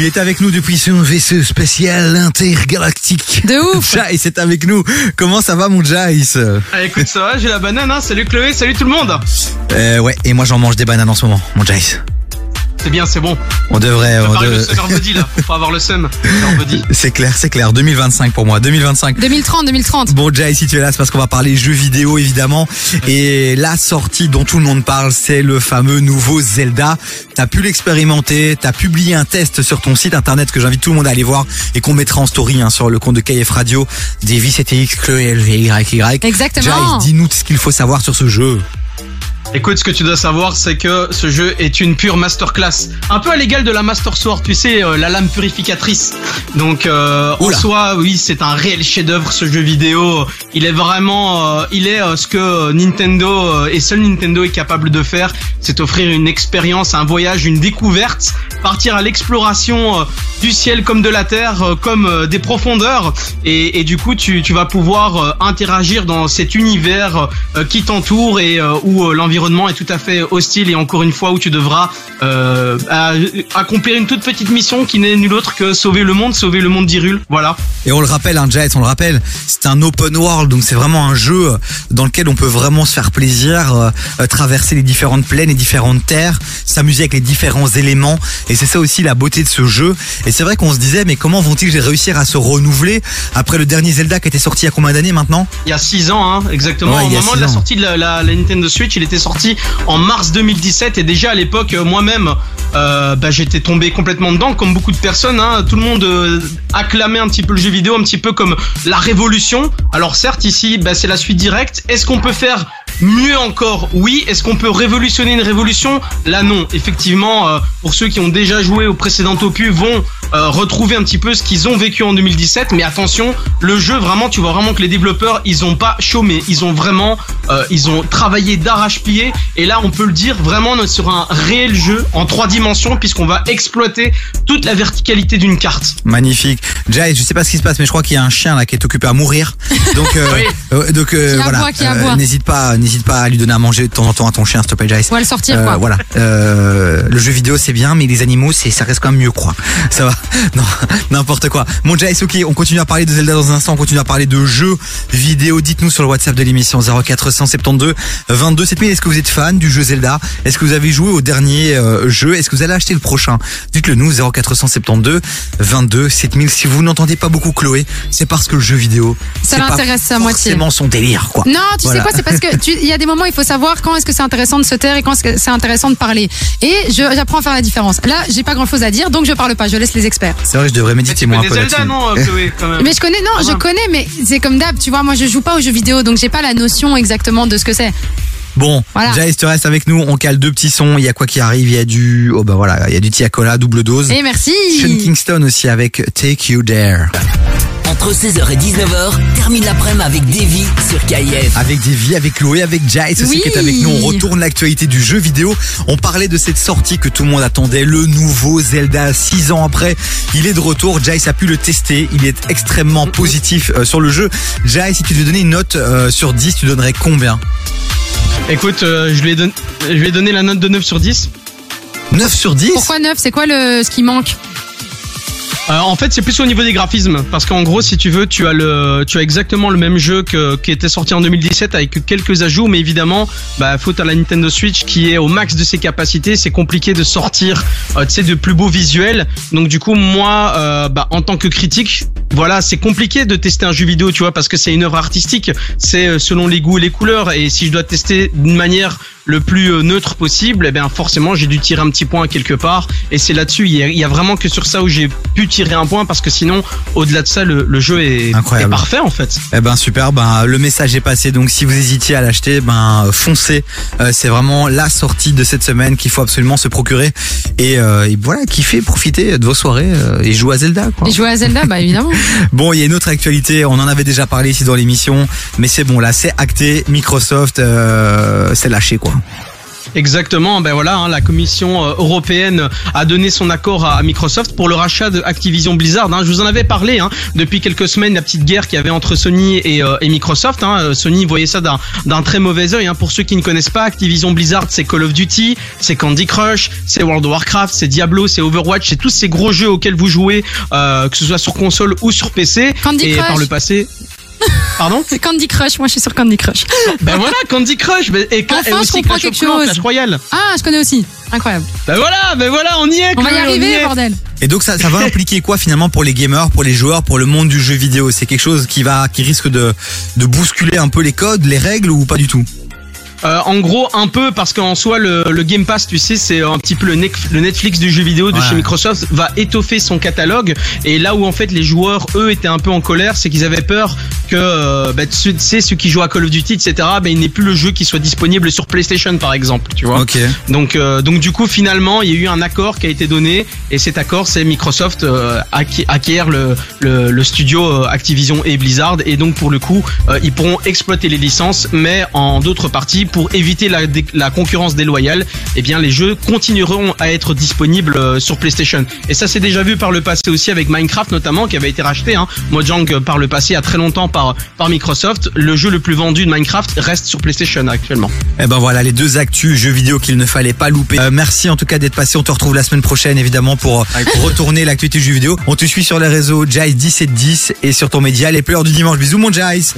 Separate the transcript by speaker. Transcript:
Speaker 1: Il est avec nous depuis son vaisseau spatial intergalactique.
Speaker 2: De ouf.
Speaker 1: Jace est avec nous. Comment ça va mon Jace
Speaker 3: Ah, écoute, ça va, j'ai la banane, hein. Salut Chloé, salut tout le monde.
Speaker 1: euh, Ouais, et moi j'en mange des bananes en ce moment, mon Jace.
Speaker 3: C'est bien, c'est bon.
Speaker 1: On devrait... on
Speaker 3: Pareil, le summer body là, faut pas avoir le seum.
Speaker 1: C'est clair, c'est clair. 2025 pour moi, 2025.
Speaker 2: 2030, 2030.
Speaker 1: Bon Jay, si tu es là, c'est parce qu'on va parler jeux vidéo évidemment. Et la sortie dont tout le monde parle, c'est le fameux nouveau Zelda. T'as pu l'expérimenter, t'as publié un test sur ton site internet que j'invite tout le monde à aller voir et qu'on mettra en story hein, sur le compte de KF Radio. Davy CTX, Chloé LVYY.
Speaker 2: Exactement.
Speaker 1: Jay, dis-nous ce qu'il faut savoir sur ce jeu.
Speaker 3: Écoute, ce que tu dois savoir, c'est que ce jeu est une pure masterclass. Un peu à l'égal de la Master Sword, tu sais, euh, la lame purificatrice. Donc, euh, en soi, oui, c'est un réel chef-d'œuvre ce jeu vidéo. Il est vraiment, euh, il est euh, ce que Nintendo euh, et seul Nintendo est capable de faire, c'est offrir une expérience, un voyage, une découverte, partir à l'exploration du ciel comme de la terre, comme des profondeurs. Et, et du coup, tu, tu vas pouvoir interagir dans cet univers qui t'entoure et où euh, l'environnement est tout à fait hostile et encore une fois où tu devras euh, accomplir une toute petite mission qui n'est nulle autre que sauver le monde, sauver le monde d'Irul. Voilà.
Speaker 1: Et on le rappelle, hein, Jay, on le rappelle, c'est un open world, donc c'est vraiment un jeu dans lequel on peut vraiment se faire plaisir, euh, traverser les différentes plaines, les différentes terres, s'amuser avec les différents éléments. Et c'est ça aussi la beauté de ce jeu. Et c'est vrai qu'on se disait, mais comment vont-ils réussir à se renouveler après le dernier Zelda qui était sorti il y a combien d'années maintenant?
Speaker 3: Il y a 6 ans, hein, exactement.
Speaker 1: Ouais,
Speaker 3: Au moment de la sortie de la, la- la Nintendo Switch, il était sorti en mars 2017 et déjà à l'époque, euh, moi-même, euh, bah, j'étais tombé complètement dedans, comme beaucoup de personnes. Hein, tout le monde euh, acclamait un petit peu le jeu vidéo, un petit peu comme la révolution. Alors certes, ici, bah, c'est la suite directe. Est-ce qu'on peut faire mieux encore? Oui. Est-ce qu'on peut révolutionner une révolution? Là, non. Effectivement, pour ceux qui ont déjà joué au précédent opus, vont euh, retrouver un petit peu ce qu'ils ont vécu en 2017. Mais attention, le jeu, vraiment, tu vois vraiment que les développeurs, ils ont pas chômé. Ils ont vraiment, euh, ils ont travaillé d'arrache-pied. Et là, on peut le dire, vraiment, on est sur un réel jeu en trois dimensions, puisqu'on va exploiter toute la verticalité d'une carte.
Speaker 1: Magnifique. Jay, je sais pas ce qui se passe, mais je crois qu'il y a un chien là qui est occupé à mourir. Donc, euh,
Speaker 3: Oui.
Speaker 1: euh, donc euh, voilà. n'hésite pas, n'hésite pas à lui donner à manger de temps en temps à ton chien, s'il te plaît, Jay.
Speaker 2: On va le sortir,
Speaker 1: Euh,
Speaker 2: quoi.
Speaker 1: voilà. Euh, le jeu vidéo c'est bien, mais les animaux c'est ça reste quand même mieux quoi. Ça va. Non, n'importe quoi. Mon ok, on continue à parler de Zelda dans un instant, on continue à parler de jeux vidéo. Dites-nous sur le WhatsApp de l'émission 0472 22 7000. Est-ce que vous êtes fan du jeu Zelda? Est-ce que vous avez joué au dernier euh, jeu? Est-ce que vous allez acheter le prochain? Dites-le nous 0472 22 7000. Si vous n'entendez pas beaucoup Chloé, c'est parce que le jeu vidéo
Speaker 2: Ça
Speaker 1: c'est
Speaker 2: l'intéresse à moitié.
Speaker 1: forcément son délire quoi.
Speaker 2: Non, tu
Speaker 1: Voilà.
Speaker 2: sais quoi, c'est parce que il y a des moments, il faut savoir quand est-ce que c'est intéressant de se taire et quand c'est intéressant de parler. Et je- j'apprends à faire la différence. Là, j'ai pas grand-chose à dire, donc je parle pas, je laisse les experts.
Speaker 1: C'est vrai, je devrais méditer moi un peu
Speaker 3: Zelda,
Speaker 1: là-dessus.
Speaker 3: non, euh, Chloé, quand même
Speaker 2: Mais je connais, non,
Speaker 3: Ah
Speaker 2: je connais, mais c'est comme d'hab, tu vois, moi je joue pas aux jeux vidéo, donc j'ai pas la notion exactement de ce que c'est.
Speaker 1: Bon,
Speaker 2: Voilà.
Speaker 1: Jace, tu restes avec nous. On cale deux petits sons. Il y a quoi qui arrive Il y a du, oh bah voilà, il y a du Tiakola double dose.
Speaker 2: Et merci.
Speaker 1: Sean Kingston aussi avec Take You There.
Speaker 4: Entre 16h et 19h, termine l'après-midi avec Davy sur KIF.
Speaker 1: Avec Davy, avec Chloé, avec Jace aussi
Speaker 2: Oui.
Speaker 1: qui est avec nous. On retourne l'actualité du jeu vidéo. On parlait de cette sortie que tout le monde attendait, le nouveau Zelda. Six ans après, il est de retour. Jace a pu le tester. Il est extrêmement positif euh, sur le jeu. Jace, si tu devais donner une note euh, sur 10, tu donnerais combien?
Speaker 3: Écoute, euh, je lui ai donné, je lui ai donné la note de 9 sur 10.
Speaker 1: 9 sur 10
Speaker 2: Pourquoi neuf? C'est quoi le ce qui manque?
Speaker 3: Euh, en fait, c'est plus au niveau des graphismes, parce qu'en gros, si tu veux, tu as le, tu as exactement le même jeu que qui était sorti en 2017 avec quelques ajouts, mais évidemment, bah, faute à la Nintendo Switch qui est au max de ses capacités, c'est compliqué de sortir, euh, tu sais, de plus beaux visuels. Donc du coup, moi, euh, bah, en tant que critique, voilà, c'est compliqué de tester un jeu vidéo, tu vois, parce que c'est une œuvre artistique, c'est euh, selon les goûts et les couleurs, et si je dois tester d'une manière le plus euh, neutre possible, eh bien forcément j'ai dû tirer un petit point quelque part et c'est là-dessus il y, a, il y a vraiment que sur ça où j'ai pu tirer un point parce que sinon au-delà de ça le, le jeu est,
Speaker 1: Incroyable.
Speaker 3: est parfait en fait.
Speaker 1: Eh ben super, ben le message est passé. Donc si vous hésitiez à l'acheter, ben foncez. Euh, c'est vraiment la sortie de cette semaine qu'il faut absolument se procurer et, euh, et voilà, kiffer, profiter de vos soirées euh, et jouer à Zelda. Quoi.
Speaker 2: Et jouer à Zelda, bah évidemment.
Speaker 1: Bon, il y a une autre actualité. On en avait déjà parlé ici dans l'émission, mais c'est bon là, c'est acté. Microsoft, euh, c'est lâché quoi.
Speaker 3: Exactement, ben voilà, hein, la Commission euh, européenne a donné son accord à, Microsoft pour le rachat de Activision Blizzard. hein. Je vous en avais parlé hein, depuis quelques semaines, la petite guerre qu'il y avait entre Sony et, euh, et Microsoft. hein. Euh, Sony voyait ça d'un très mauvais œil. hein. Pour ceux qui ne connaissent pas, Activision Blizzard, c'est Call of Duty, c'est Candy Crush, c'est World of Warcraft, c'est Diablo, c'est Overwatch, c'est tous ces gros jeux auxquels vous jouez, euh, que ce soit sur console ou sur PC.
Speaker 2: Candy
Speaker 3: et
Speaker 2: Crush.
Speaker 3: par le passé. Pardon
Speaker 2: C'est Candy Crush, moi je suis sur Candy Crush.
Speaker 3: Ben voilà, Candy Crush et,
Speaker 2: Enfin,
Speaker 3: et
Speaker 2: je comprends
Speaker 3: Clash of
Speaker 2: quelque
Speaker 3: Clans,
Speaker 2: chose.
Speaker 3: Clash Royale.
Speaker 2: Ah, je connais aussi. Incroyable.
Speaker 3: Ben voilà, ben voilà, on y est.
Speaker 2: On va y arriver, bordel.
Speaker 1: Et donc ça, ça va impliquer quoi finalement pour les gamers, pour les joueurs, pour le monde du jeu vidéo? C'est quelque chose qui va, qui risque de, de bousculer un peu les codes, les règles ou pas du tout?
Speaker 3: Euh, en gros, un peu parce qu'en soi, le, le Game Pass, tu sais, c'est un petit peu le, Netflix du jeu vidéo de
Speaker 1: Ouais.
Speaker 3: chez Microsoft, va étoffer son catalogue. Et là où en fait les joueurs, eux, étaient un peu en colère, c'est qu'ils avaient peur que, euh, bah, tu sais, ceux qui jouent à Call of Duty, etc., bah, il n'est plus le jeu qui soit disponible sur PlayStation, par exemple, tu vois.
Speaker 1: Ok.
Speaker 3: Donc, euh, donc du coup, finalement, il y a eu un accord qui a été donné, et cet accord, c'est Microsoft euh, acqui- acquiert le, le, le studio euh, Activision et Blizzard, et donc pour le coup, euh, ils pourront exploiter les licences, mais en d'autres parties, pour éviter la, la concurrence déloyale, eh bien, les jeux continueront à être disponibles euh, sur PlayStation. Et ça, c'est déjà vu par le passé aussi avec Minecraft notamment, qui avait été racheté, hein, Mojang par le passé, a très longtemps par par Microsoft. Le jeu le plus vendu de Minecraft reste sur PlayStation actuellement.
Speaker 1: Eh ben voilà les deux actus jeux vidéo qu'il ne fallait pas louper. Euh, merci en tout cas d'être passé. On te retrouve la semaine prochaine évidemment pour euh, retourner l'actualité jeux vidéo. On te suit sur les réseaux Jais 10 et 10 et sur ton média les pleurs du dimanche. Bisous mon Jais.